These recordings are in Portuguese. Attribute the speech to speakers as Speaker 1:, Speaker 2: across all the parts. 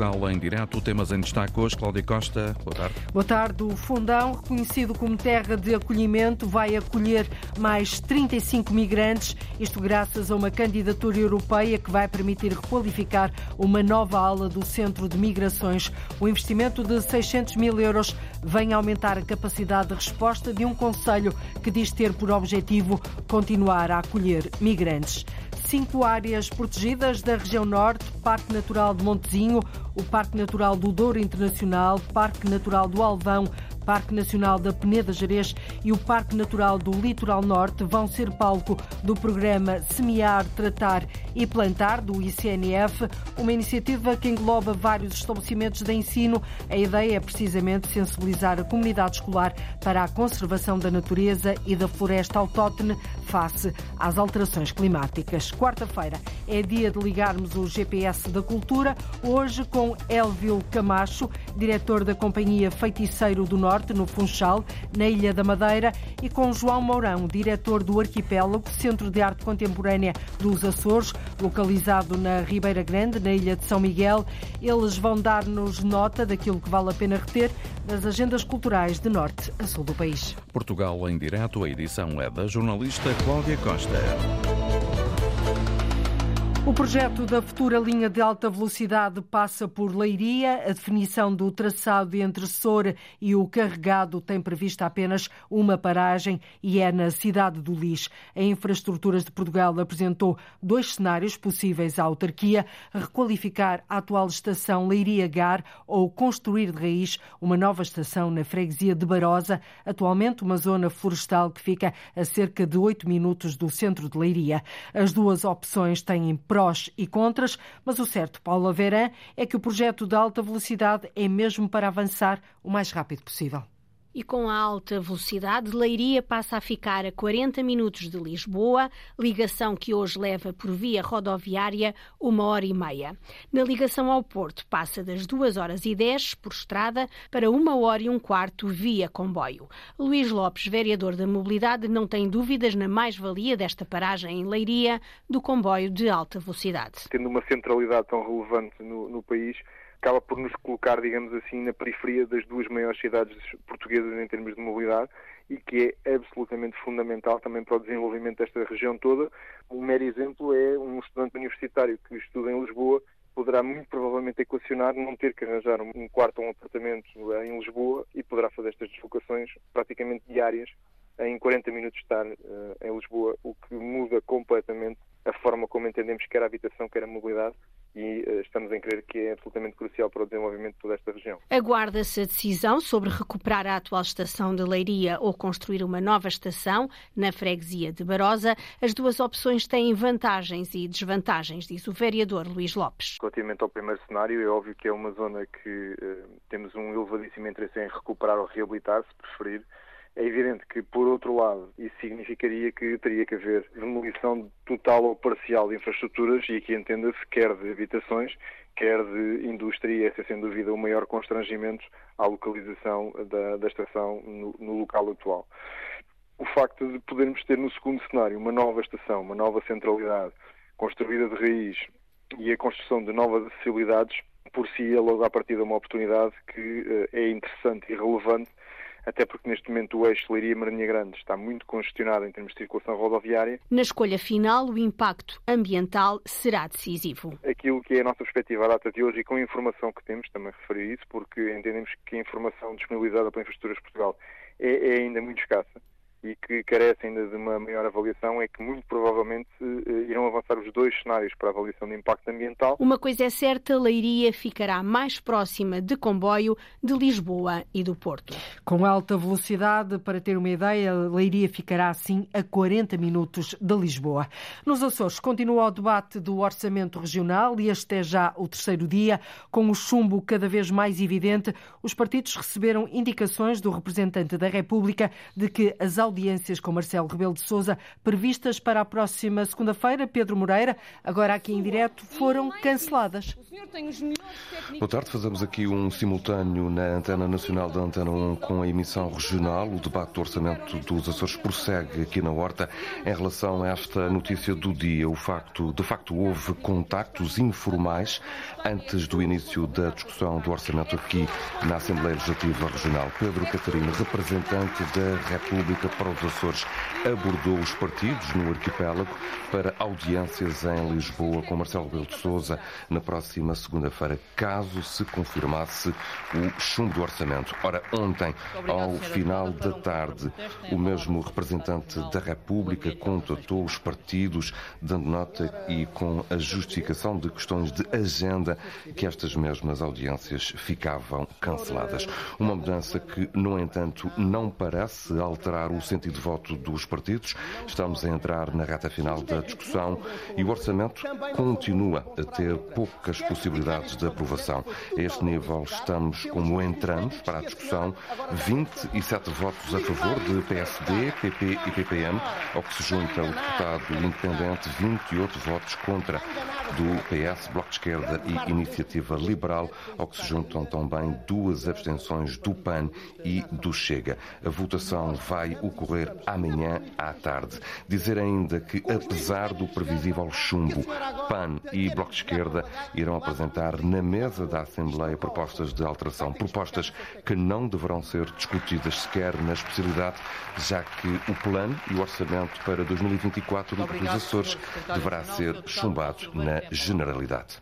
Speaker 1: Portugal em direto. Temas em destaque hoje. Cláudia Costa, boa tarde.
Speaker 2: Boa tarde. O Fundão, reconhecido como terra de acolhimento, vai acolher mais 35 migrantes, isto graças a uma candidatura europeia que vai permitir requalificar uma nova ala do Centro de Migrações. O investimento de 600 mil euros vem aumentar a capacidade de resposta de um Conselho que diz ter por objetivo continuar a acolher migrantes cinco áreas protegidas da região norte, Parque Natural de Montezinho, o Parque Natural do Douro Internacional, Parque Natural do Alvão, Parque Nacional da Peneda Gerês e o Parque Natural do Litoral Norte vão ser palco do programa Semear, Tratar e Plantar do ICNF, uma iniciativa que engloba vários estabelecimentos de ensino. A ideia é precisamente sensibilizar a comunidade escolar para a conservação da natureza e da floresta autóctone face às alterações climáticas. Quarta-feira é dia de ligarmos o GPS da cultura, hoje com Elvio Camacho, diretor da Companhia Feiticeiro do Norte no Funchal, na Ilha da Madeira, e com João Mourão, diretor do Arquipélago, Centro de Arte Contemporânea dos Açores, localizado na Ribeira Grande, na Ilha de São Miguel. Eles vão dar-nos nota daquilo que vale a pena reter das agendas culturais de norte a sul do país.
Speaker 1: Portugal em direto, a edição é da jornalista Cláudia Costa.
Speaker 2: O projeto da futura linha de alta velocidade passa por Leiria. A definição do traçado entre Soura e o Carregado tem prevista apenas uma paragem e é na cidade do Lis. A Infraestruturas de Portugal apresentou dois cenários possíveis à autarquia: requalificar a atual estação Leiria-Gar ou construir de raiz uma nova estação na freguesia de Barosa, atualmente uma zona florestal que fica a cerca de oito minutos do centro de Leiria. As duas opções têm prós e contras, mas o certo, Paulo Averan, é que o projeto de alta velocidade é mesmo para avançar o mais rápido possível.
Speaker 3: E com a alta velocidade, Leiria passa a ficar a 40 minutos de Lisboa, ligação que hoje leva por via rodoviária uma hora e meia. Na ligação ao Porto, passa das 2 horas e 10 por estrada para uma hora e um quarto via comboio. Luís Lopes, vereador da Mobilidade, não tem dúvidas na mais-valia desta paragem em Leiria do comboio de alta velocidade.
Speaker 4: Tendo uma centralidade tão relevante no, no país, acaba por nos colocar, digamos assim, na periferia das duas maiores cidades portuguesas em termos de mobilidade e que é absolutamente fundamental também para o desenvolvimento desta região toda. Um mero exemplo é um estudante universitário que estuda em Lisboa poderá muito provavelmente equacionar não ter que arranjar um quarto ou um apartamento em Lisboa e poderá fazer estas deslocações praticamente diárias em 40 minutos estar uh, em Lisboa, o que muda completamente a forma como entendemos quer a habitação, quer a mobilidade e uh, estamos em crer que é absolutamente crucial para o desenvolvimento de toda esta região.
Speaker 3: Aguarda-se a decisão sobre recuperar a atual estação de Leiria ou construir uma nova estação na freguesia de Barosa. As duas opções têm vantagens e desvantagens, diz o vereador Luís Lopes.
Speaker 4: Relativamente ao primeiro cenário, é óbvio que é uma zona que uh, temos um elevadíssimo interesse em recuperar ou reabilitar, se preferir. É evidente que, por outro lado, isso significaria que teria que haver demolição total ou parcial de infraestruturas, e aqui entenda-se quer de habitações, quer de indústria, e esse é sem dúvida o maior constrangimento à localização da, da estação no, no local atual. O facto de podermos ter no segundo cenário uma nova estação, uma nova centralidade construída de raiz e a construção de novas acessibilidades, por si é logo a partir de uma oportunidade que uh, é interessante e relevante até porque neste momento o eixo Leiria-Maranhã Grande está muito congestionado em termos de circulação rodoviária.
Speaker 3: Na escolha final, o impacto ambiental será decisivo.
Speaker 4: Aquilo que é a nossa perspectiva à data de hoje e com a informação que temos, também referi isso, porque entendemos que a informação disponibilizada pela Infraestruturas Portugal é, é ainda muito escassa e que carece ainda de uma maior avaliação é que muito provavelmente eh, irão avançar os dois cenários para a avaliação de impacto ambiental.
Speaker 3: Uma coisa é certa, Leiria ficará mais próxima de comboio de Lisboa e do Porto.
Speaker 2: Com alta velocidade, para ter uma ideia, Leiria ficará assim a 40 minutos de Lisboa. Nos Açores continua o debate do orçamento regional e este é já o terceiro dia. Com o chumbo cada vez mais evidente, os partidos receberam indicações do representante da República de que as audiências com Marcelo Rebelo de Sousa previstas para a próxima segunda-feira. Pedro Moreira, agora aqui em direto, foram canceladas.
Speaker 5: Boa tarde, fazemos aqui um simultâneo na Antena Nacional da Antena 1 com a emissão regional. O debate do orçamento dos Açores prossegue aqui na Horta. Em relação a esta notícia do dia, o facto, de facto houve contactos informais antes do início da discussão do orçamento aqui na Assembleia Legislativa Regional. Pedro Catarino, representante da República para os Açores, abordou os partidos no arquipélago para audiências em Lisboa com Marcelo Rebelo de Sousa na próxima segunda-feira, caso se confirmasse o chumbo do orçamento. Ora, ontem, ao final da tarde, o mesmo representante da República contatou os partidos, dando nota e com a justificação de questões de agenda que estas mesmas audiências ficavam canceladas. Uma mudança que, no entanto, não parece alterar o sentido de voto dos partidos. Estamos a entrar na reta final da discussão e o orçamento continua a ter poucas possibilidades de aprovação. A este nível estamos como entramos para a discussão, 27 votos a favor de PSD, PP e PPM, ao que se junta o deputado independente, 28 votos contra do PS, Bloco de Esquerda e Iniciativa Liberal, ao que se juntam também duas abstenções do PAN e do Chega. A votação vai ocorrer amanhã à tarde. Dizer ainda que, apesar do previsível chumbo, PAN e Bloco de Esquerda irão apresentar na mesa da Assembleia propostas de alteração, propostas que não deverão ser discutidas sequer na especialidade, já que o plano e o orçamento para 2024 dos Açores deverá ser chumbado na generalidade.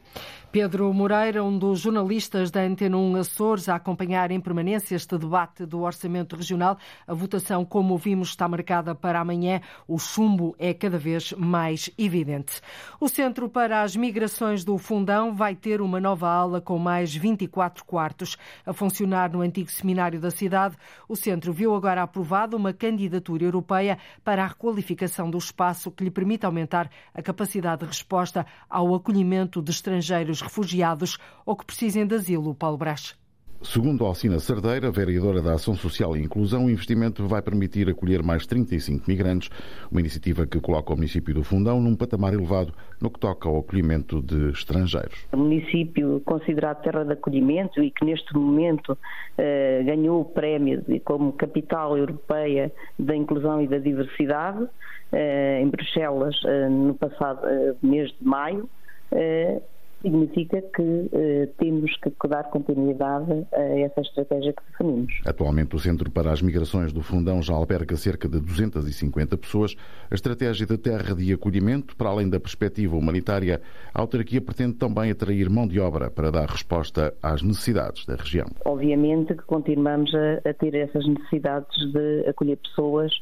Speaker 2: Pedro Moreira, um dos jornalistas da Antena 1 Açores, a acompanhar em permanência este debate do Orçamento Regional. A votação, como ouvimos, está marcada para amanhã. O chumbo é cada vez mais evidente. O Centro para as Migrações do Fundão vai ter uma nova ala com mais 24 quartos. A funcionar no antigo seminário da cidade, o Centro viu agora aprovada uma candidatura europeia para a requalificação do espaço que lhe permite aumentar a capacidade de resposta ao acolhimento de estrangeiros refugiados ou que precisem de asilo. Paulo Brás.
Speaker 6: Segundo Alcina Cerdeira, vereadora da Ação Social e Inclusão, o investimento vai permitir acolher mais 35 migrantes, uma iniciativa que coloca o município do Fundão num patamar elevado no que toca ao acolhimento de estrangeiros.
Speaker 7: O município considerado terra de acolhimento e que neste momento eh, ganhou o prémio como capital europeia da inclusão e da diversidade eh, em Bruxelas eh, no passado eh, mês de maio eh, significa que eh, temos que dar continuidade a essa estratégia que definimos.
Speaker 6: Atualmente, o Centro para as Migrações do Fundão já alberga cerca de 250 pessoas. A estratégia de terra de acolhimento, para além da perspectiva humanitária, a autarquia pretende também atrair mão de obra para dar resposta às necessidades da região.
Speaker 7: Obviamente que continuamos a, a ter essas necessidades de acolher pessoas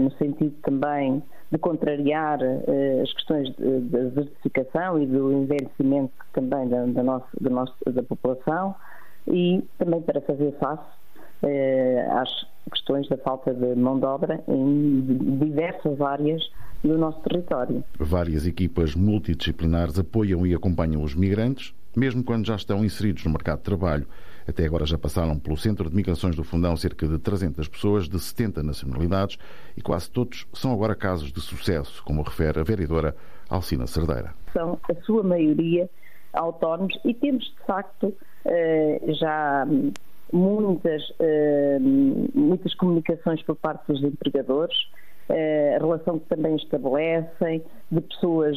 Speaker 7: no sentido também de contrariar uh, as questões da desertificação e do envelhecimento também da, da, nossa, da, nossa, da população e também para fazer face uh, às questões da falta de mão de obra em diversas áreas do nosso território.
Speaker 6: Várias equipas multidisciplinares apoiam e acompanham os migrantes, mesmo quando já estão inseridos no mercado de trabalho. Até agora já passaram pelo Centro de Migrações do Fundão cerca de 300 pessoas de 70 nacionalidades e quase todos são agora casos de sucesso, como refere a vereadora Alcina Cerdeira.
Speaker 7: São a sua maioria autónomos e temos de facto eh, já muitas, eh, muitas comunicações por parte dos empregadores a relação que também estabelecem, de pessoas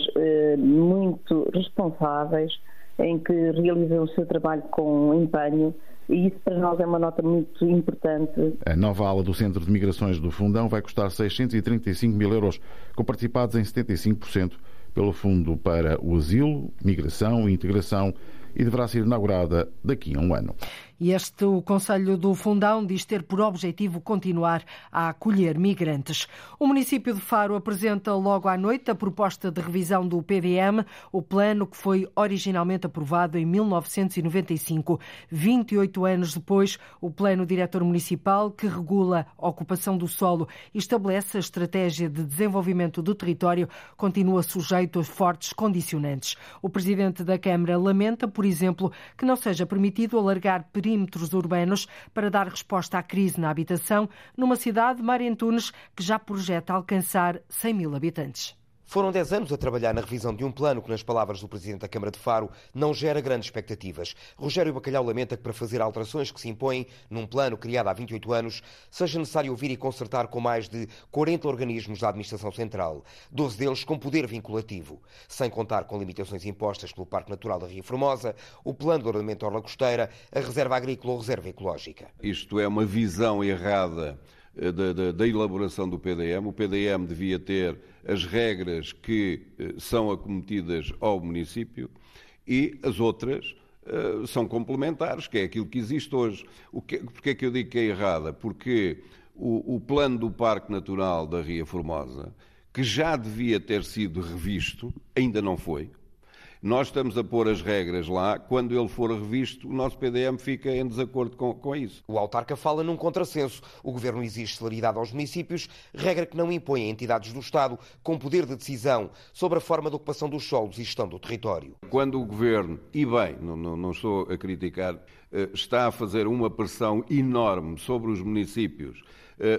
Speaker 7: muito responsáveis, em que realizam o seu trabalho com empenho e isso para nós é uma nota muito importante.
Speaker 6: A nova ala do Centro de Migrações do Fundão vai custar 635 mil euros, com participados em 75% pelo Fundo para o Asilo, Migração e Integração e deverá ser inaugurada daqui a um ano.
Speaker 2: E este, o Conselho do Fundão, diz ter por objetivo continuar a acolher migrantes. O município de Faro apresenta logo à noite a proposta de revisão do PDM, o plano que foi originalmente aprovado em 1995. 28 anos depois, o plano diretor municipal, que regula a ocupação do solo e estabelece a estratégia de desenvolvimento do território, continua sujeito a fortes condicionantes. O presidente da Câmara lamenta, por exemplo, que não seja permitido alargar períodos perímetros urbanos para dar resposta à crise na habitação numa cidade, Marentunes, que já projeta alcançar 100 mil habitantes.
Speaker 8: Foram 10 anos a trabalhar na revisão de um plano que, nas palavras do Presidente da Câmara de Faro, não gera grandes expectativas. Rogério Bacalhau lamenta que, para fazer alterações que se impõem num plano criado há 28 anos, seja necessário ouvir e consertar com mais de 40 organismos da Administração Central, 12 deles com poder vinculativo. Sem contar com limitações impostas pelo Parque Natural da Ria Formosa, o Plano de Ordenamento Orla Costeira, a Reserva Agrícola ou Reserva Ecológica.
Speaker 9: Isto é uma visão errada eh, da, da, da, elaboração do PDM. O PDM devia ter as regras que eh, são acometidas ao município e as outras uh, são complementares, que é aquilo que existe hoje. O que, porque é que eu digo que é errada? Porque o, o plano do Parque Natural da Ria Formosa, que já devia ter sido revisto, ainda não foi. Nós estamos a pôr as regras lá, quando ele for revisto, o nosso PDM fica em desacordo com, com isso.
Speaker 8: O autarca fala num contrassenso. O governo exige celeridade aos municípios, regra que não impõe a entidades do Estado com poder de decisão sobre a forma de ocupação dos solos e gestão do território.
Speaker 9: Quando o governo, e bem, não, não, não estou a criticar, eh, está a fazer uma pressão enorme sobre os municípios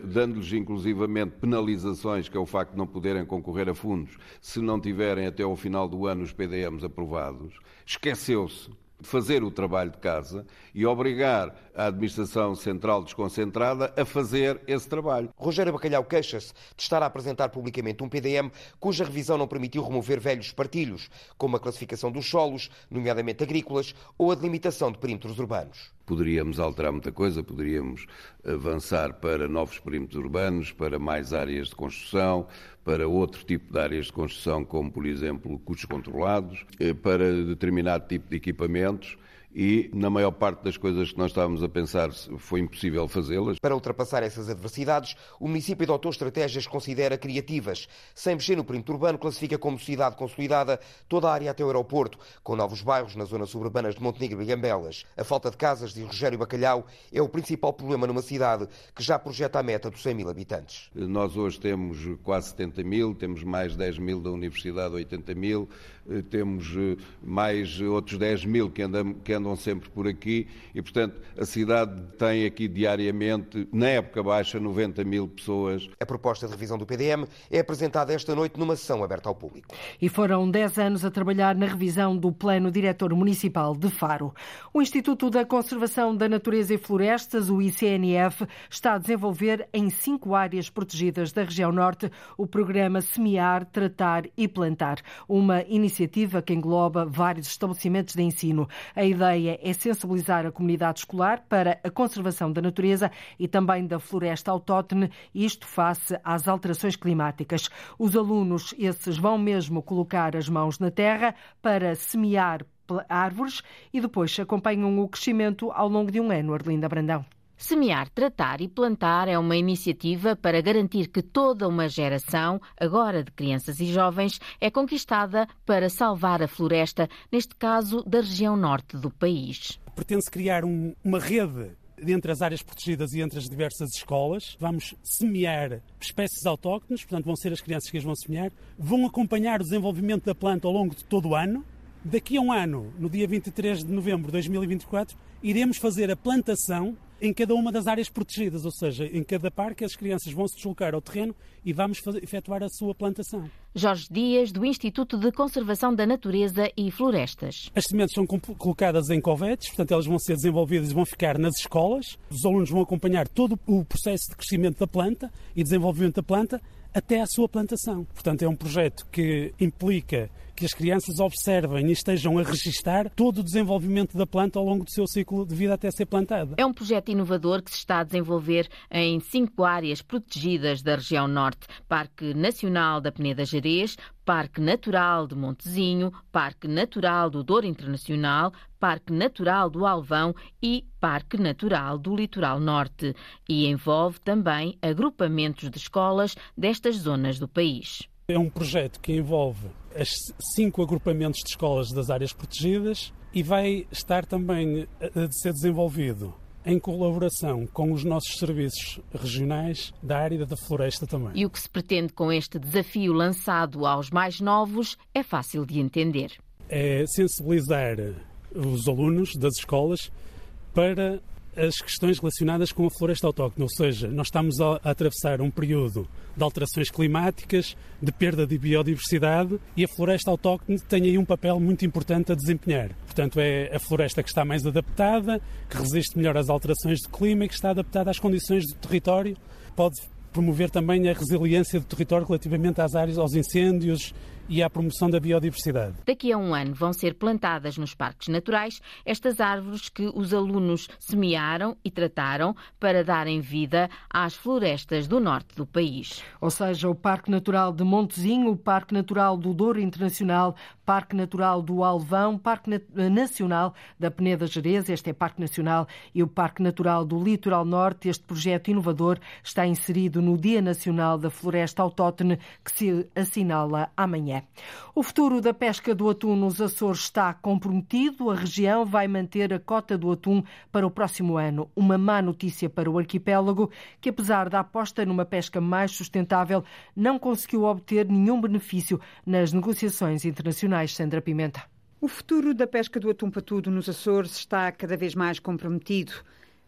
Speaker 9: dando-lhes inclusivamente penalizações, que é o facto de não poderem concorrer a fundos, se não tiverem até ao final do ano os PDMs aprovados, esqueceu-se de fazer o trabalho de casa e obrigar a administração central desconcentrada a fazer esse trabalho.
Speaker 8: Rogério Bacalhau queixa-se de estar a apresentar publicamente um PDM cuja revisão não permitiu remover velhos partilhos, como a classificação dos solos, nomeadamente agrícolas, ou a delimitação de perímetros urbanos.
Speaker 9: Poderíamos alterar muita coisa, poderíamos avançar para novos perímetros urbanos, para mais áreas de construção, para outro tipo de áreas de construção, como, por exemplo, custos controlados, eh, para determinado tipo de equipamentos e, na maior parte das coisas que nós estávamos a pensar, foi impossível fazê-las.
Speaker 8: Para ultrapassar essas adversidades, o município adotou estratégias que considera criativas. Sem mexer no perímetro urbano, classifica como cidade consolidada toda a área até o aeroporto, com novos bairros nas zonas suburbanas de Montenegro e Gambelas. A falta de casas, de Rogério Bacalhau, é o principal problema numa cidade que já projeta a meta dos 100 mil habitantes.
Speaker 9: Nós hoje temos quase 70 mil, temos mais 10 mil da Universidade, 80 mil, eh, temos eh, mais outros 10 mil que andam, que andam sempre por aqui e, portanto, a cidade tem aqui diariamente, na época baixa, 90 mil pessoas.
Speaker 8: A proposta de revisão do PDM é apresentada esta noite numa sessão aberta ao público.
Speaker 2: E foram 10 anos a trabalhar na revisão do Plano Diretor Municipal de Faro. O Instituto da Conservação da Natureza e Florestas, o ICNF, está a desenvolver em cinco áreas protegidas da região norte o programa Semear, Tratar e Plantar, uma iniciativa iniciativa que engloba vários estabelecimentos de ensino. A ideia é sensibilizar a comunidade escolar para a conservação da natureza e também da floresta autóctone, isto face às alterações climáticas. Os alunos, esses, vão mesmo colocar as mãos na terra para semear árvores e depois acompanham o crescimento ao longo de um ano. Arlinda Brandão.
Speaker 10: Semear, tratar e plantar é uma iniciativa para garantir que toda uma geração, agora de crianças e jovens, é conquistada para salvar a floresta, neste caso da região norte do país.
Speaker 11: Pretende-se criar um, uma rede entre as áreas protegidas e entre as diversas escolas. Vamos semear espécies autóctones, portanto, vão ser as crianças que as vão semear, vão acompanhar o desenvolvimento da planta ao longo de todo o ano. Daqui a um ano, no dia 23 de novembro de 2024, iremos fazer a plantação em cada uma das áreas protegidas, ou seja, em cada parque as crianças vão se deslocar ao terreno e vamos fazer, efetuar a sua plantação.
Speaker 10: Jorge Dias, do Instituto de Conservação da Natureza e Florestas.
Speaker 11: As sementes são colocadas em covetes, portanto elas vão ser desenvolvidas e vão ficar nas escolas. Os alunos vão acompanhar todo o processo de crescimento da planta e desenvolvimento da planta até à sua plantação. Portanto, é um projeto que implica que as crianças observem e estejam a registar todo o desenvolvimento da planta ao longo do seu ciclo de vida até ser plantada.
Speaker 10: É um projeto inovador que se está a desenvolver em cinco áreas protegidas da região norte: Parque Nacional da Peneda Gerês, Parque Natural de Montezinho, Parque Natural do Douro Internacional, Parque Natural do Alvão e Parque Natural do Litoral Norte. E envolve também agrupamentos de escolas destas zonas do país.
Speaker 11: É um projeto que envolve as cinco agrupamentos de escolas das áreas protegidas e vai estar também a ser desenvolvido em colaboração com os nossos serviços regionais da área da floresta também.
Speaker 10: E o que se pretende com este desafio lançado aos mais novos é fácil de entender.
Speaker 11: É sensibilizar os alunos das escolas para as questões relacionadas com a floresta autóctone, ou seja, nós estamos a, atravessar um período de alterações climáticas, de perda de biodiversidade e a floresta autóctone tem aí um papel muito importante a desempenhar. Portanto, é a floresta que está mais adaptada, que resiste melhor às alterações de clima e que está adaptada às condições do território. Pode promover também a resiliência do território relativamente às áreas, aos incêndios e à promoção da biodiversidade.
Speaker 10: Daqui a um ano vão ser plantadas nos parques naturais estas árvores que os alunos semearam e trataram para darem vida às florestas do norte do país.
Speaker 2: Ou seja, o Parque Natural de Montezinho, o Parque Natural do Douro Internacional, Parque Natural do Alvão, Parque Nacional da Peneda Jerez, este é Parque Nacional, e o Parque Natural do Litoral Norte. Este projeto inovador está inserido no Dia Nacional da Floresta Autóctone, que se assinala amanhã. O futuro da pesca do atum nos Açores está comprometido. A região vai manter a cota do atum para o próximo ano. Uma má notícia para o arquipélago, que apesar da aposta numa pesca mais sustentável, não conseguiu obter nenhum benefício nas negociações internacionais Sandra Pimenta.
Speaker 12: O futuro da pesca do atum patudo nos Açores está cada vez mais comprometido.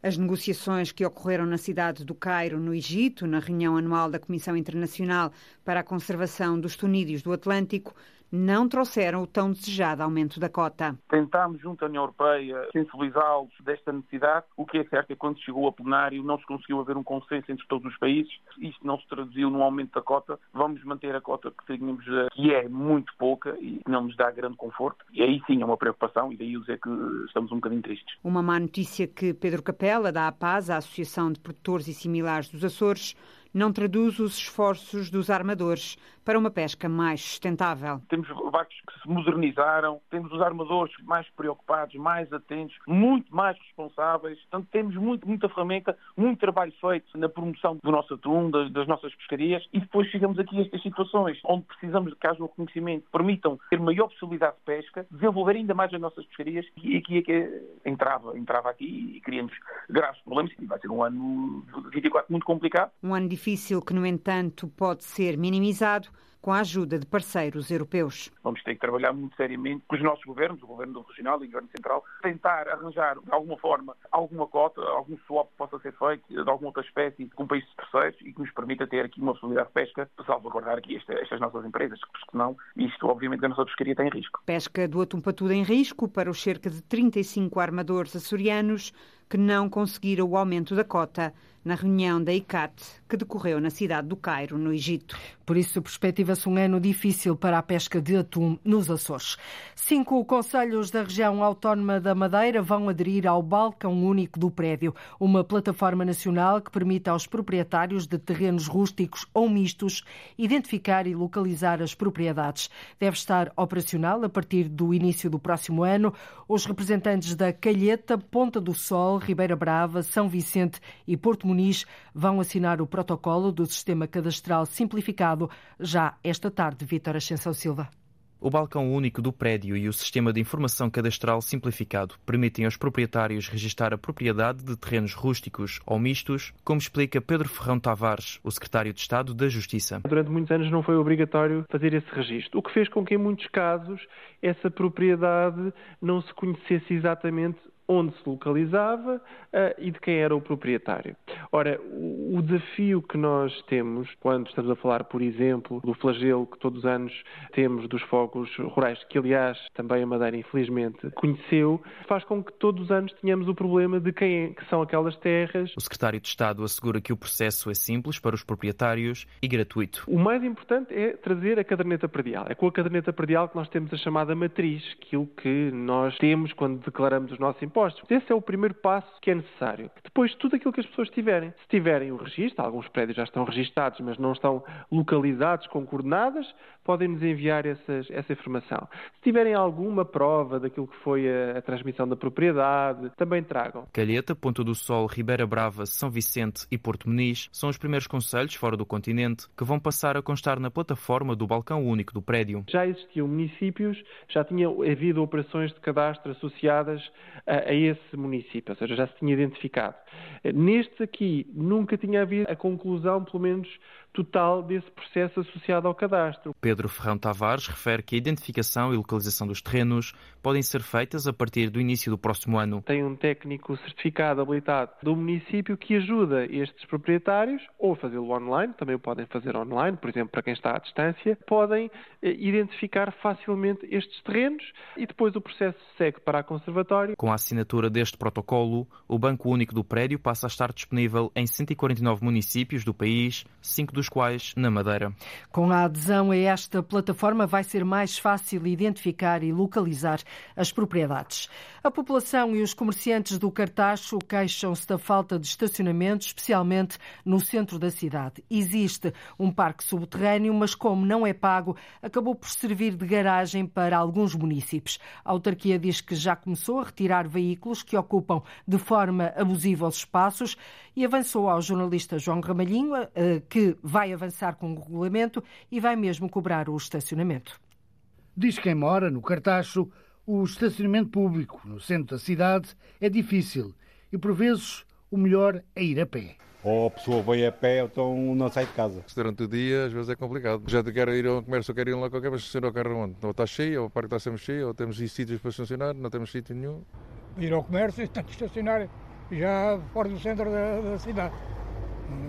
Speaker 12: As negociações que ocorreram na cidade do Cairo, no Egito, na reunião anual da Comissão Internacional para a Conservação dos Tunídeos do Atlântico, não trouxeram o tão desejado aumento da cota.
Speaker 13: Tentámos, junto à União Europeia, sensibilizá-los desta necessidade. O que é certo é que quando chegou a plenário não se conseguiu haver um consenso entre todos os países. Isto não se traduziu num aumento da cota. Vamos manter a cota que tínhamos, eh, que é muito pouca e não nos dá grande conforto. E aí sim é uma preocupação e daí é que estamos um bocadinho tristes.
Speaker 12: Uma má notícia que Pedro Capela, da APAS, a Associação de Produtores e Similares dos Açores, não traduz os esforços dos armadores para uma pesca mais sustentável.
Speaker 13: Temos barcos que se modernizaram, temos os armadores mais preocupados, mais atentos, muito mais responsáveis. Portanto, temos muito, muita ferramenta, muito trabalho feito na promoção do nosso atum, das, das nossas pescarias e depois chegamos aqui a estas situações onde precisamos de que haja um reconhecimento que permitam ter maior possibilidade de pesca, desenvolver ainda mais as nossas pescarias e aqui é que entrava, entrava aqui e criamos graves problemas e vai ser um ano 24 muito complicado.
Speaker 12: Um ano difícil que, no entanto, pode ser minimizado com a ajuda de parceiros europeus.
Speaker 13: Vamos ter que trabalhar muito seriamente com os nossos governos, o governo regional e o governo central, tentar arranjar de alguma forma alguma cota, algum swap que possa ser feito de alguma outra espécie com países terceiros e que nos permita ter aqui uma possibilidade de pesca para salvaguardar aqui esta, estas nossas empresas, porque senão isto obviamente a nossa pescaria tem risco.
Speaker 12: Pesca do atum patudo em risco para os cerca de 35 armadores açorianos que não conseguiram o aumento da cota na reunião da ICAT que decorreu na cidade do Cairo, no Egito.
Speaker 2: Por isso, perspectiva-se um ano difícil para a pesca de atum nos Açores. Cinco conselhos da região autónoma da Madeira vão aderir ao Balcão Único do Prédio, uma plataforma nacional que permite aos proprietários de terrenos rústicos ou mistos identificar e localizar as propriedades. Deve estar operacional a partir do início do próximo ano. Os representantes da Calheta, Ponta do Sol, Ribeira Brava, São Vicente e Porto Muniz vão assinar o protocolo do Sistema Cadastral Simplificado já esta tarde. Vítor Ascensão Silva.
Speaker 14: O balcão único do prédio e o sistema de informação cadastral simplificado permitem aos proprietários registar a propriedade de terrenos rústicos ou mistos, como explica Pedro Ferrão Tavares, o secretário de Estado da Justiça.
Speaker 15: Durante muitos anos não foi obrigatório fazer esse registro, o que fez com que, em muitos casos, essa propriedade não se conhecesse exatamente onde se localizava uh, e de quem era o proprietário. Ora, o, o, desafio que nós temos quando estamos a falar, por exemplo, do flagelo que todos os anos temos dos fogos rurais, que aliás também a Madeira infelizmente conheceu, faz com que todos os anos tenhamos o problema de quem é, que são aquelas terras.
Speaker 14: O secretário de Estado assegura que o processo é simples para os proprietários e gratuito.
Speaker 15: O mais importante é trazer a caderneta predial. É com a caderneta predial que nós temos a chamada matriz, aquilo que nós temos quando declaramos os nossos impostos impostos. Esse é o primeiro passo que é necessário. Depois, tudo aquilo que as pessoas tiverem. Se tiverem o registro, alguns prédios já estão registados, mas não estão localizados com coordenadas, podem nos enviar essas, essa informação. Se tiverem alguma prova daquilo que foi a, a transmissão da propriedade, também tragam.
Speaker 14: Calheta, Ponta do Sol, Ribeira Brava, São Vicente e Porto Meniz são os primeiros conselhos fora do continente que vão passar a constar na plataforma do balcão único do prédio.
Speaker 15: Já existiam municípios, já tinham havido operações de cadastro associadas a a esse município, ou seja, já se tinha identificado. Nestes aqui, nunca tinha havido a conclusão, pelo menos total, desse processo associado ao cadastro.
Speaker 14: Pedro Ferrão Tavares refere que a identificação e localização dos terrenos podem ser feitas a partir do início do próximo ano.
Speaker 15: Tem um técnico certificado, habilitado do município, que ajuda estes proprietários, ou fazê-lo online, também o podem fazer online, por exemplo, para quem está à distância, podem eh, identificar facilmente estes terrenos e depois o processo segue para a conservatório.
Speaker 14: Com a assinatura deste protocolo, o Banco Único do Prédio passa a estar disponível em 149 municípios do país, cinco dos quais na Madeira.
Speaker 2: Com a adesão a esta plataforma, vai ser mais fácil identificar e localizar as propriedades. A população e os comerciantes do Cartacho queixam-se da falta de estacionamento, especialmente no centro da cidade. Existe um parque subterrâneo, mas como não é pago, acabou por servir de garagem para alguns municípios. A autarquia diz que já começou a retirar veículos que ocupam de forma abusiva os espaços e avançou ao jornalista João Ramalhinho eh, que vai avançar com o regulamento e vai mesmo cobrar o estacionamento.
Speaker 16: Diz quem mora no Cartacho, o estacionamento público no centro da cidade é difícil e, por vezes, o melhor é ir a pé.
Speaker 17: Ou a pessoa vai a pé, ou então não sai de casa.
Speaker 18: Durante o dia, às vezes é complicado. Já quero ir ao comércio, quero ir lá qualquer, mas estacionar o carro onde? Ou está cheio, ou o parque está sempre cheio, ou temos sítios para estacionar, não temos sítio nenhum.
Speaker 19: Ir ao comércio e estacionar já fora do centro da, da cidade.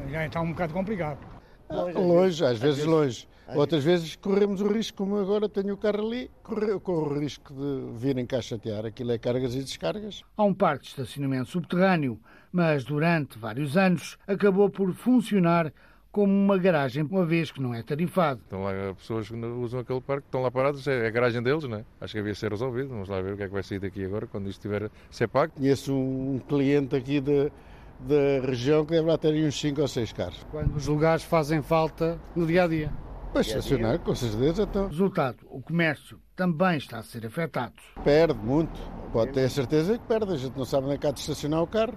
Speaker 19: Já está um bocado complicado.
Speaker 20: Longe, às vezes longe. Outras vezes corremos o risco, como agora tenho o carro ali, corro, corro o risco de virem cá chatear. Aquilo é cargas e descargas.
Speaker 16: Há um parque de estacionamento subterrâneo, mas durante vários anos acabou por funcionar como uma garagem, uma vez que não é tarifado.
Speaker 18: Estão lá pessoas que usam aquele parque, estão lá parados, é a garagem deles, não é? Acho que havia ser resolvido. Vamos lá ver o que é que vai sair daqui agora, quando isto estiver a ser pago.
Speaker 20: Conheço um cliente aqui de, da região que deve lá ter uns 5 ou 6 carros.
Speaker 16: Quando os lugares fazem falta no dia a dia.
Speaker 20: Para estacionar, com certeza. Então.
Speaker 16: Resultado: o comércio também está a ser afetado.
Speaker 20: Perde muito. Pode ter a certeza que perde. A gente não sabe que há de estacionar o carro.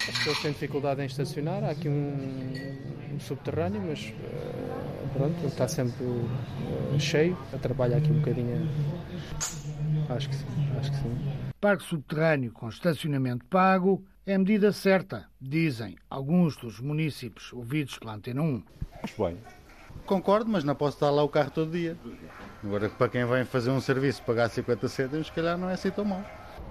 Speaker 21: As pessoas têm dificuldade em estacionar. Há aqui um, um subterrâneo, mas uh, pronto, está sempre uh, cheio. Trabalha aqui um bocadinho. Acho que sim, acho que sim.
Speaker 16: Parque subterrâneo com estacionamento pago é a medida certa, dizem alguns dos municípios ouvidos pela Antena 1.
Speaker 20: Acho bem. Concordo, mas não posso estar lá o carro todo dia. Agora, para quem vem fazer um serviço pagar 50 cêntimos, se calhar não é assim tão mal.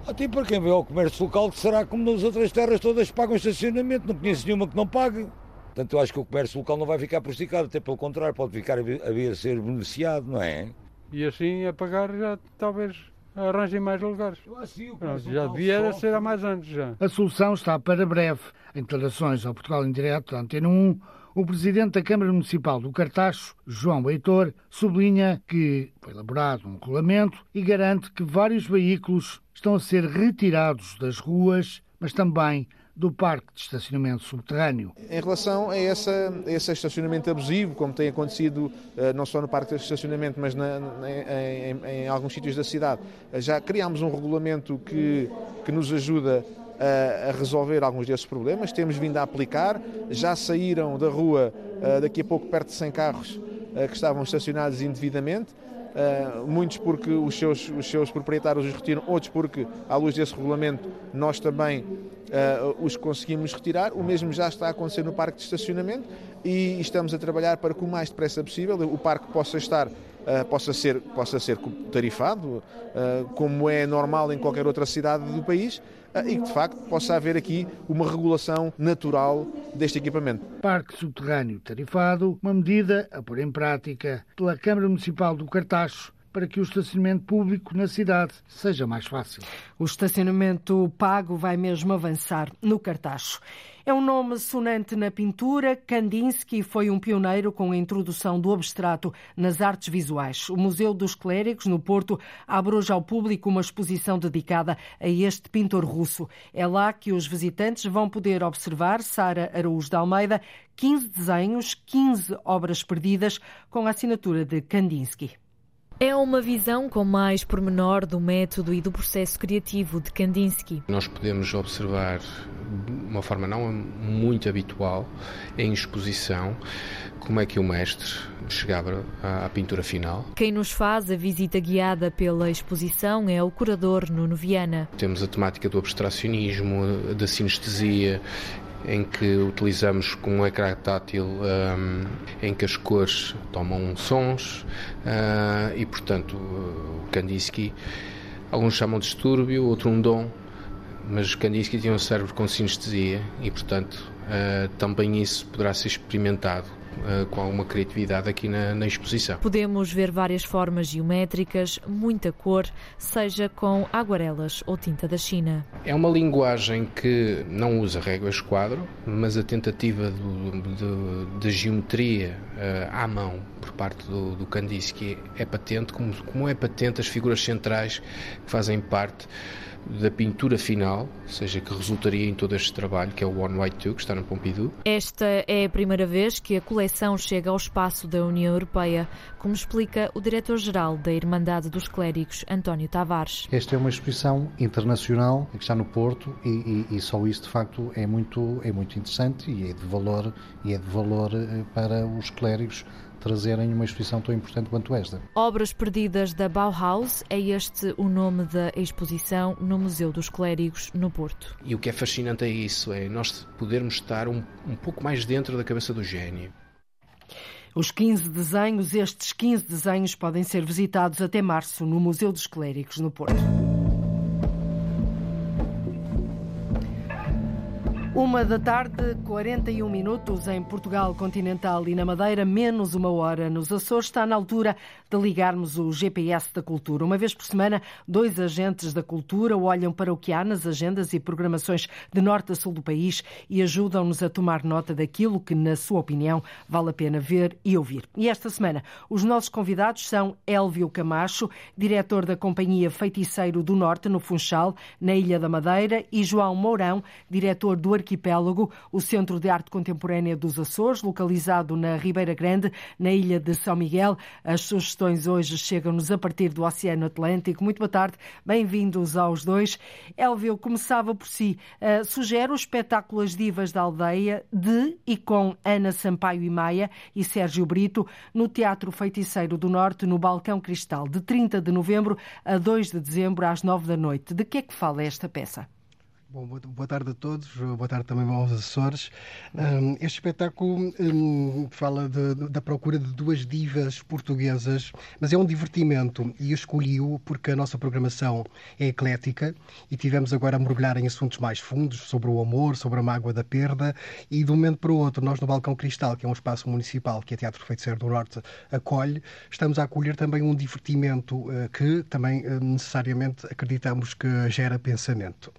Speaker 22: Até para quem vem ao comércio local, que será como nas outras terras todas pagam estacionamento, não conheço nenhuma que não pague. Portanto, eu acho que o comércio local não vai ficar prejudicado, até pelo contrário, pode ficar a vir a ser beneficiado, não é?
Speaker 23: E assim a pagar já talvez arranjem mais lugares. Pronto, já devia ser há mais anos já.
Speaker 16: A solução está para breve. Em declarações ao Portugal em Direto da Antena 1, o presidente da Câmara Municipal do Cartacho, João Heitor, sublinha que foi elaborado um regulamento e garante que vários veículos estão a ser retirados das ruas, mas também do parque de estacionamento subterrâneo.
Speaker 24: Em relação a, essa, a esse estacionamento abusivo, como tem acontecido eh, não só no parque de estacionamento, mas na, em, em, alguns sítios da cidade, já criámos um regulamento que, que nos ajuda a, a resolver alguns desses problemas. Temos vindo a aplicar, já saíram da rua eh, daqui a pouco perto de 100 carros eh, que estavam estacionados indevidamente. Uh, muitos porque os seus, os seus proprietários os retiram, outros porque, à luz desse regulamento, nós também uh, os conseguimos retirar. O mesmo já está a acontecer no parque de estacionamento e estamos a trabalhar para que o mais depressa possível o parque possa estar Uh, possa, ser, possa ser tarifado, como é normal em qualquer outra cidade do país, e que de facto possa haver aqui uma regulação natural deste equipamento.
Speaker 16: Parque subterrâneo tarifado, uma medida a pôr em prática pela Câmara Municipal do Cartacho para que o estacionamento público na cidade seja mais fácil. O estacionamento pago vai mesmo avançar no Cartacho. É um nome sonante na pintura. Kandinsky foi um pioneiro com a introdução do abstrato nas artes visuais. O Museu dos Clérigos, no Porto, abre hoje ao público uma exposição dedicada a este pintor russo. É lá que os visitantes vão poder observar Sara Araújo de Almeida, 15 desenhos, 15 obras perdidas, com a assinatura de Kandinsky.
Speaker 25: É uma visão com mais pormenor do método e do processo criativo de Kandinsky.
Speaker 26: Nós podemos observar
Speaker 27: uma forma não muito habitual, em exposição, como é que o mestre chegava à, à, pintura final.
Speaker 25: Quem nos faz a visita guiada pela exposição é o curador Nuno Viana.
Speaker 27: Temos a temática do abstracionismo, da sinestesia, em que utilizamos com um ecrã tátil um, em que as cores tomam sons uh, e, portanto, o Kandinsky, alguns chamam de distúrbio, outro um dom, mas Kandinsky tinha um cérebro com sinestesia e, portanto, uh, também isso poderá ser experimentado uh, com alguma criatividade aqui na, na, exposição.
Speaker 25: Podemos ver várias formas geométricas, muita cor, seja com aguarelas ou tinta da China.
Speaker 27: É uma linguagem que não usa réguas quadro, mas a tentativa de geometria uh, à mão por parte do, do Kandinsky é patente, como, como é patente as figuras centrais que fazem parte da pintura final, seja, que resultaria em todo este trabalho, que é o One White Two, que está no Pompidou.
Speaker 25: Esta é a primeira vez que a coleção chega ao espaço da União Europeia, como explica o diretor-geral da Irmandade dos Clérigos, António Tavares.
Speaker 28: Esta é uma exposição internacional que está no Porto e, e, e só isso, de facto, é muito, é muito interessante e é de valor, e é de valor eh, para os clérigos trazerem uma exposição tão importante quanto esta.
Speaker 25: Obras Perdidas da Bauhaus é este o nome da exposição no Museu dos Clérigos, no Porto.
Speaker 27: E o que é fascinante é isso, é nós podermos estar um, um pouco mais dentro da cabeça do gênio.
Speaker 2: Os 15 desenhos, estes 15 desenhos podem ser visitados até março no Museu dos Clérigos, no Porto. Uma da tarde, 41 minutos em Portugal continental e na Madeira, menos uma hora nos Açores. Está na altura de ligarmos o GPS da cultura. Uma vez por semana, dois agentes da cultura olham para o que há nas agendas e programações de norte a sul do país e ajudam-nos a tomar nota daquilo que, na sua opinião, vale a pena ver e ouvir. E esta semana, os nossos convidados são Elvio Camacho, diretor da Companhia Feiticeiro do Norte, no Funchal, na Ilha da Madeira, e João Mourão, diretor do arquipélago, o Centro de Arte Contemporânea dos Açores, localizado na Ribeira Grande, na ilha de São Miguel. As sugestões hoje chegam-nos a partir do Oceano Atlântico. Muito boa tarde, bem-vindos aos dois. Elvio, começava por si. Uh, sugere o espetáculo As Divas da Aldeia, de e com Ana Sampaio e Maia e Sérgio Brito, no Teatro Feiticeiro do Norte, no Balcão Cristal, de 30 de novembro a 2 de dezembro, às 9 da noite. De que é que fala esta peça?
Speaker 29: Bom, boa tarde a todos, boa tarde também aos Açores. Um, este espetáculo um, fala de, da procura de duas divas portuguesas, mas é um divertimento e escolhi-o porque a nossa programação é eclética e tivemos agora a mergulhar em assuntos mais fundos sobre o amor, sobre a mágoa da perda e de um momento para o outro, nós no Balcão Cristal, que é um espaço municipal que a Teatro Feiticeiro do Norte acolhe, estamos a acolher também um divertimento uh, que também uh, necessariamente acreditamos que gera pensamento.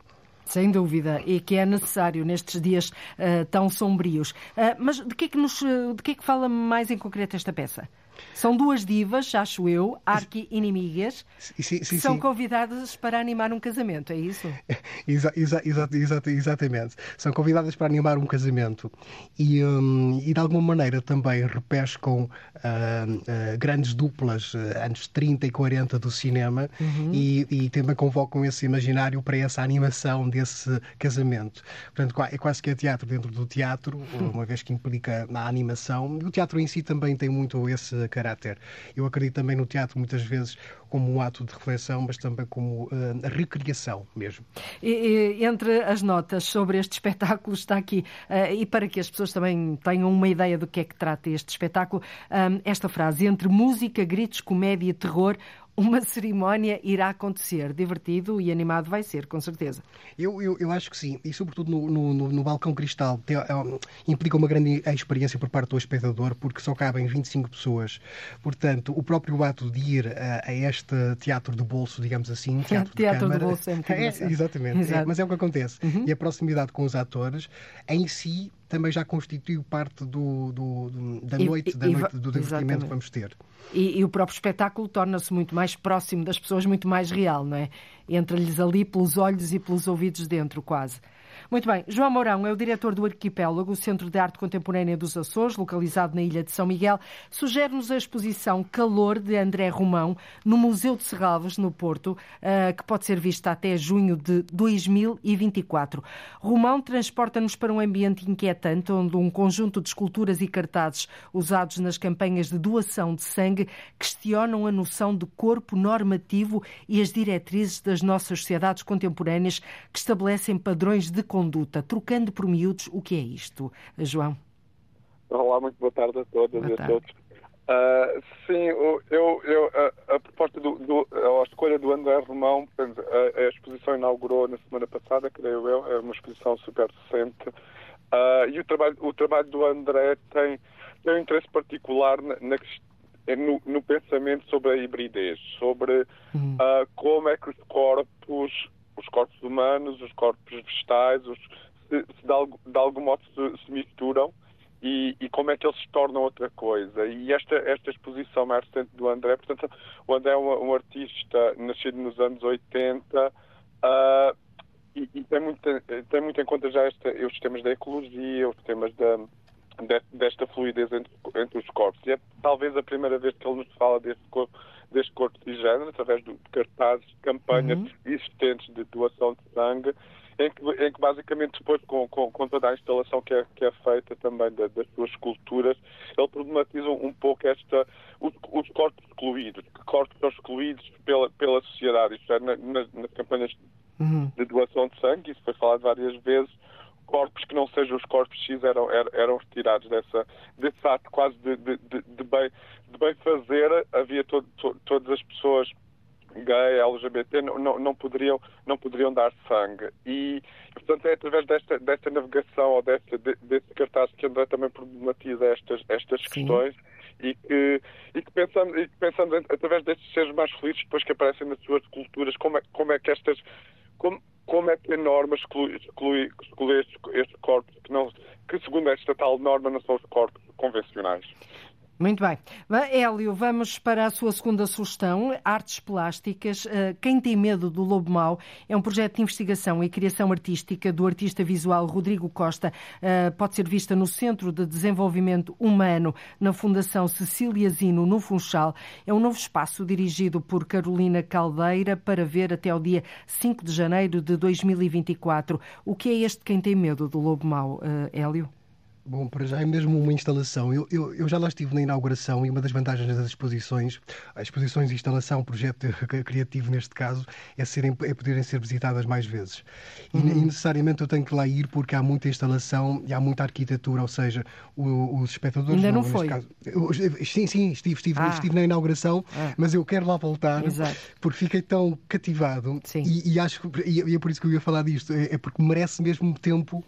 Speaker 2: Sem dúvida, e que é necessário nestes dias uh, tão sombrios. Uh, mas de que, é que nos, de que é que fala mais em concreto esta peça? São duas divas, acho eu, arqui-inimigas, que são convidadas para animar um casamento, é isso?
Speaker 29: Exa exa exa exatamente. São convidadas para animar um casamento e, um, e de alguma maneira também repescam uh, uh, grandes duplas, uh, anos 30 e 40 do cinema, uhum. e, e, também convocam esse imaginário para essa animação desse casamento. Portanto, é quase que é teatro dentro do teatro, uma vez que implica na animação. O teatro em si também tem muito esse caráter. Eu acredito também no teatro muitas vezes como um ato de reflexão, mas também como uh, recriação mesmo.
Speaker 2: E, e, entre as notas sobre este espetáculo está aqui, uh, e para que as pessoas também tenham uma ideia do que é que trata este espetáculo, eh, esta frase: entre música, gritos, comédia e terror, uma cerimónia irá acontecer. Divertido e animado vai ser, com certeza.
Speaker 29: Eu, eu, eu acho que sim. E, sobretudo, no, no, no Balcão Cristal, tem, é, implica uma grande experiência por parte do espectador, porque só cabem 25 pessoas. Portanto, o próprio ato de ir a, a este teatro de bolso, digamos assim, teatro,
Speaker 2: teatro
Speaker 29: de,
Speaker 2: de bolso é,
Speaker 29: é Exatamente. É, mas é o que acontece. Uhum. E a proximidade com os atores, em si, também já constituiu parte do, do, do da noite, e, da noite do divertimento que vamos ter.
Speaker 2: E, e o próprio espetáculo torna-se muito mais próximo das pessoas, muito mais real, não é? Entra-lhes ali pelos olhos e pelos ouvidos dentro, quase. Muito bem. João Mourão é o diretor do Arquipélago, o Centro de Arte Contemporânea dos Açores, localizado na ilha de São Miguel. Sugere-nos a exposição Calor de André Romão no Museu de Serralves, no Porto, eh, que pode ser vista até junho de 2024. Romão transporta-nos para um ambiente inquietante, onde um conjunto de esculturas e cartazes usados nas campanhas de doação de sangue questionam a noção de corpo normativo e as diretrizes das nossas sociedades contemporâneas que estabelecem padrões de conduta. Trocando por miúdos, o que é isto, João?
Speaker 30: Olá, muito boa tarde a todas boa e a todos. Uh, sim, eu, eu, a, a proposta do, do, a escolha do André Romão, a, a, exposição inaugurou na semana passada, creio eu, é uma exposição super recente. Uh, e o trabalho, o trabalho do André tem, tem um interesse particular na, na no, no, pensamento sobre a hibridez, sobre uh, como é que os corpos os corpos humanos, os corpos vegetais, os, se, se de, de, algum modo se, se misturam e, e, como é que eles se tornam outra coisa. E esta, esta exposição mais recente do André, portanto, o André é um, um artista nascido nos anos 80 uh, ah, e, e, tem, muito, tem muito em conta já esta, os temas da ecologia, os temas da, de, desta fluidez entre, entre, os corpos. E é talvez a primeira vez que ele nos fala deste corpo deste corpo de género, através de cartazes, campanhas uhum. existentes de doação de sangue, em que, em que basicamente depois, com, com, com, toda a instalação que é, que é feita também da, das suas esculturas, ele problematiza um pouco esta, os, os corpos excluídos, que corpos são excluídos pela, pela sociedade, isto é, nas, nas campanhas uhum. de doação de sangue, isso foi falado várias vezes, corpos que não sejam os corpos X eram, eram, retirados dessa, desse ato quase de, de, de, de bem, de bem fazer. Havia to, to, todas as pessoas gay, LGBT, não, não, não, poderiam, não poderiam dar sangue. E, portanto, é através desta, desta navegação ou deste, desse cartaz que André também problematiza estas, estas questões e que, e que pensamos, e que pensamos através destes seres mais felizes depois que aparecem nas suas culturas, como é, como é que estas. Como, como é que a norma exclui, exclui, exclui corpos que, não, que, segundo esta tal norma, não são os corpos convencionais?
Speaker 2: Muito bem. Hélio, vamos para a sua segunda sugestão, artes plásticas. Eh, Quem tem medo do lobo mau é um projeto de investigação e criação artística do artista visual Rodrigo Costa. Eh, pode ser vista no Centro de Desenvolvimento Humano, na Fundação Cecília Zino, no Funchal. É um novo espaço dirigido por Carolina Caldeira para ver até o dia 5 de janeiro de 2024. O que é este Quem tem medo do lobo mau, eh, Hélio?
Speaker 29: Bom, para já é mesmo uma instalação. Eu, eu, eu, já lá estive na inauguração e uma das vantagens das exposições, as exposições de instalação, projeto criativo neste caso, é, serem, é poderem ser visitadas mais vezes. E, uhum. e, necessariamente eu tenho que lá ir porque há muita instalação e há muita arquitetura, ou seja, o, os espectadores.
Speaker 2: Ainda não, não foi? Caso,
Speaker 29: eu, sim, sim, estive, estive, ah. estive na inauguração, ah. mas eu quero lá voltar Exato. porque fiquei tão cativado e, e, acho e, e é por isso que eu ia falar disto, é, é porque merece mesmo tempo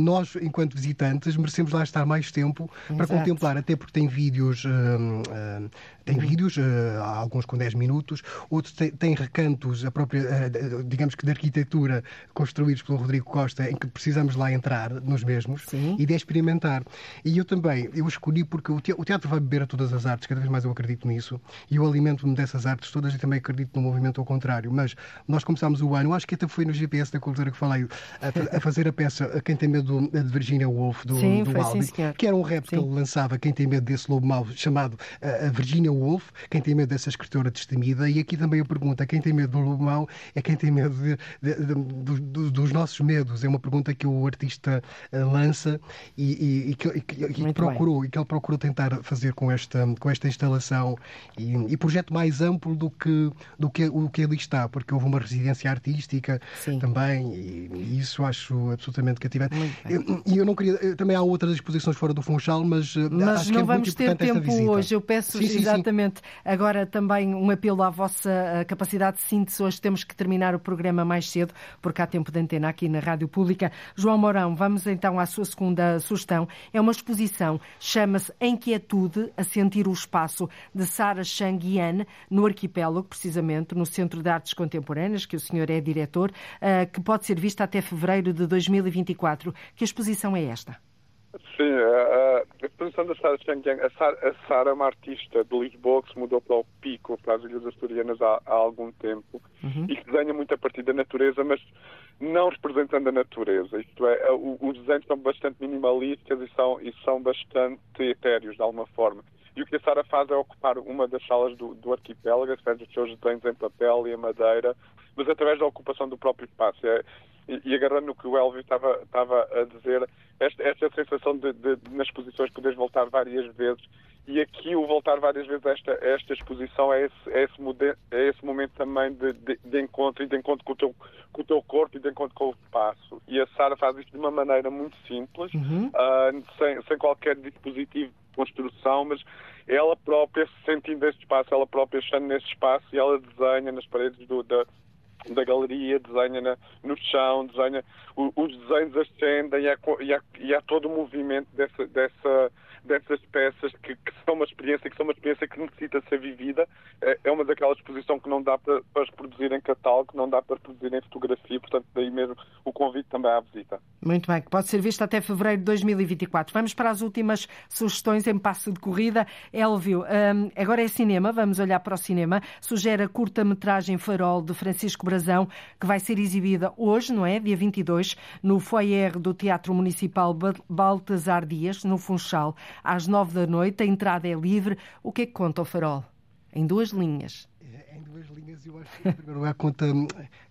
Speaker 29: nós, enquanto visitantes, merecemos lá estar mais tempo Exato. para contemplar, até porque tem vídeos, uh, uh, tem uhum. vídeos, uh, alguns com 10 minutos, outros têm recantos, a própria, digamos que de arquitetura, construídos pelo Rodrigo Costa, em que precisamos lá entrar nos mesmos Sim. e de experimentar. E eu também, eu escolhi porque o teatro vai beber a todas as artes, cada vez mais eu acredito nisso, e eu alimento-me dessas artes todas e também acredito no movimento ao contrário. Mas nós começámos o ano, acho que até foi no GPS da Cultura que falei, a, a fazer a peça Quem tem medo de Virginia Woolf, do,
Speaker 2: sim,
Speaker 29: do Albi, sim, que era um rap sim. que ele lançava, Quem tem medo desse lobo mau, chamado uh, Virginia Woolf, Quem tem medo dessa escritora destemida. E aqui também eu pergunto: quem tem medo do lobo mau é quem tem medo de, de, de, dos nossos medos. É uma pergunta que o artista uh, lança e, e, e que, e, procurou, e que ele procurou tentar fazer com esta, com esta instalação e, e projeto mais amplo do que, do que o que ali está, porque houve uma residência artística também, e, isso acho absolutamente cativante. E eu, não queria. Também há outras exposições fora do Funchal, mas.
Speaker 2: Eh, mas não é vamos ter tempo hoje. Eu peço sim, sim, exatamente sim. agora também um apelo à vossa eh, capacidade de síntese. Hoje temos que terminar o programa mais cedo, porque há tempo de antena aqui na Rádio Pública. João Mourão, vamos então à sua segunda sugestão. É uma exposição, chama-se Inquietude a Sentir o Espaço, de Sara Chang-Yan, no Arquipélago, precisamente, no Centro de Artes Contemporâneas, que o senhor é diretor, eh, que pode ser vista até fevereiro de 2024. Que exposição é esta?
Speaker 30: Sim, a, a exposição situação da Sara Xangyang, a Sara, a é uma artista de Lisboa que se mudou para o Pico, para as Ilhas Açorianas há, há algum tempo uhum. e que desenha muito a partir da natureza, mas não representando a natureza. Isto é, os desenhos são bastante minimalistas e são, e são bastante etéreos, de alguma forma. E o que a Sara faz é ocupar uma das salas do, do arquipélago, faz os seus desenhos em papel e em madeira, mas através da ocupação do próprio espaço. É, e, e, agarrando no que o Elvio estava, estava a dizer, esta, esta sensação de, de, nas exposições poderes voltar várias vezes e aqui o voltar várias vezes a esta, a esta exposição é esse, é, esse é esse momento também de, de, de, encontro e de encontro com o, teu, com o teu corpo e de encontro com o espaço. E a Sara faz isto de uma maneira muito simples, uhum. uh, sem, sem qualquer dispositivo de construção, mas ela própria sentindo este espaço, ela própria estando neste espaço e ela desenha nas paredes do, da, da galeria, desenha na, no chão, desenha, os desenhos ascendem e há, e há, e há todo o movimento dessa, dessa, dessas peças que, que, são uma experiência, que são uma experiência que necessita ser vivida. É, é uma daquelas exposições que não dá para, para reproduzir em catálogo, não dá para reproduzir em fotografia, portanto daí mesmo o convite também à visita.
Speaker 2: Muito bem, que pode ser vista até fevereiro de 2024. Vamos para as últimas sugestões em passo de corrida. Elvio, um, agora é cinema, vamos olhar para o cinema. Sugere a curta-metragem Farol de Francisco Brazão, que vai ser exibida hoje, não é? Dia 22, no foyer do Teatro Municipal Baltasar Dias, no Funchal às nove da noite. A entrada é livre. O que é que conta o farol? Em duas linhas.
Speaker 29: É, em duas linhas, eu acho que, em primeiro lugar, conta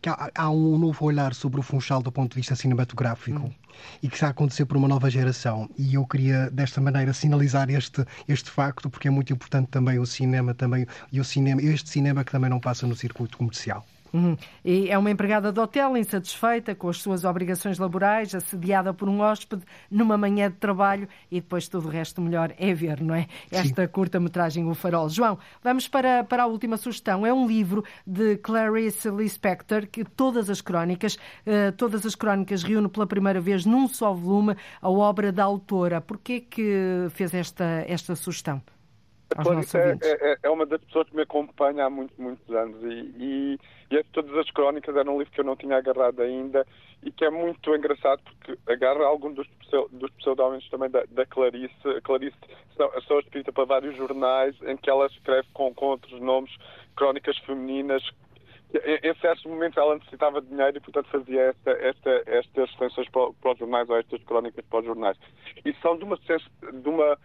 Speaker 29: que há, há, um novo olhar sobre o Funchal do ponto de vista cinematográfico hum. e que está a acontecer por uma nova geração. E eu queria, desta maneira, sinalizar este, este facto, porque é muito importante também o cinema, também, e o cinema, este cinema que também não passa no circuito comercial.
Speaker 2: Uhum. E é uma empregada de hotel insatisfeita com as suas obrigações laborais, assediada por um hóspede numa manhã de trabalho e depois tudo o resto melhor é ver, não é? Esta curta-metragem O Farol. João, vamos para, para a última sugestão. É um livro de Clarice Lispector que todas as crónicas, uh, todas as crónicas reúne pela primeira vez num só volume a obra da autora. Porquê que fez esta, esta sugestão?
Speaker 30: A Clarice é, é, é, uma das pessoas que me acompanha há muitos, muitos anos e, e, e todas as crónicas era um livro que eu não tinha agarrado ainda e que é muito engraçado porque agarra algum dos, dos pseudónimos também da, da Clarice. A Clarice são, são escrita para vários jornais em que ela escreve com, com outros nomes crónicas femininas em, em certos momentos ela necessitava de dinheiro e, portanto, fazia esta, esta, estas extensões para, para, os jornais ou estas crónicas para os jornais. E são de uma, de uma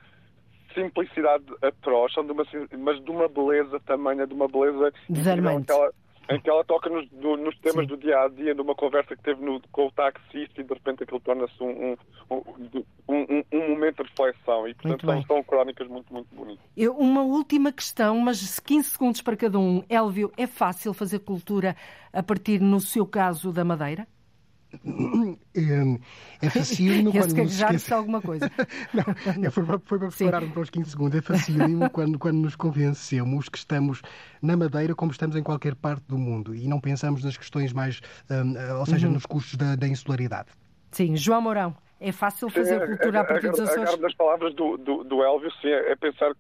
Speaker 30: simplicidade atroz, são de uma, mas de uma beleza tamanha, de uma beleza
Speaker 2: desarmante.
Speaker 30: Em que ela, em que ela toca nos, do, nos temas Sim. do dia a dia, numa conversa que teve no, com o taxista e de repente aquilo torna-se um, um, um, um, momento de reflexão. E portanto são, são, crónicas muito, muito bonitas.
Speaker 2: Eu, uma última questão, mas 15 segundos para cada um. Elvio, é fácil fazer cultura a partir, no seu caso, da Madeira?
Speaker 29: É, facílimo
Speaker 2: quando nos esquece... alguma coisa.
Speaker 29: não, é, foi, foi para preparar-me para os 15 segundos. É facílimo quando, quando nos convencemos que estamos na Madeira como estamos em qualquer parte do mundo e não pensamos nas questões mais, um, ou seja, uhum. nos custos da, da insularidade.
Speaker 2: Sim, João Mourão, é fácil fazer sim, cultura a partir dos Açores?
Speaker 30: das palavras do, do, do Elvio, sim, é, é pensar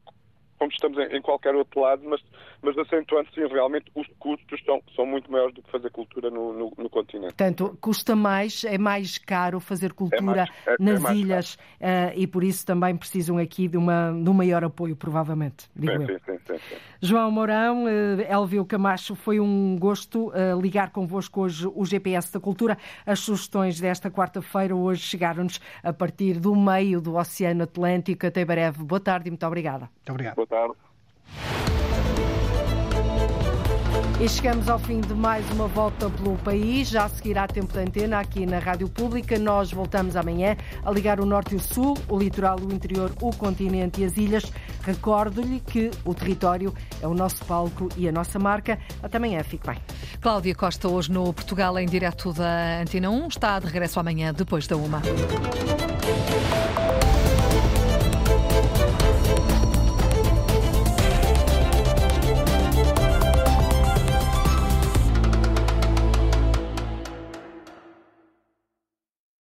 Speaker 30: como estamos em, em, qualquer outro lado, mas, mas acentuando sim, realmente os custos são, são muito maiores do que fazer cultura no, no, no continente.
Speaker 2: Portanto, custa mais, é mais caro fazer cultura é mais, é, nas é ilhas uh, e por isso também precisam aqui de, uma, de um maior apoio, provavelmente. Digo sim, sim, sim, sim, João Mourão, uh, Elvio Camacho, foi um gosto uh, ligar convosco hoje o GPS da Cultura. As sugestões desta quarta-feira hoje chegaram-nos a partir do meio do Oceano Atlântico. Até breve. Boa tarde e muito obrigada.
Speaker 29: Muito obrigado.
Speaker 30: Tarde.
Speaker 2: E chegamos ao fim de mais uma volta pelo país. Já seguirá tempo de antena aqui na Rádio Pública. Nós voltamos amanhã a ligar o norte e o sul, o litoral, o interior, o continente e as ilhas. Recordo-lhe que o território é o nosso palco e a nossa marca. Até amanhã. Fique bem.
Speaker 25: Cláudia Costa, hoje no Portugal, em direto da Antena 1, está de regresso amanhã, depois da uma.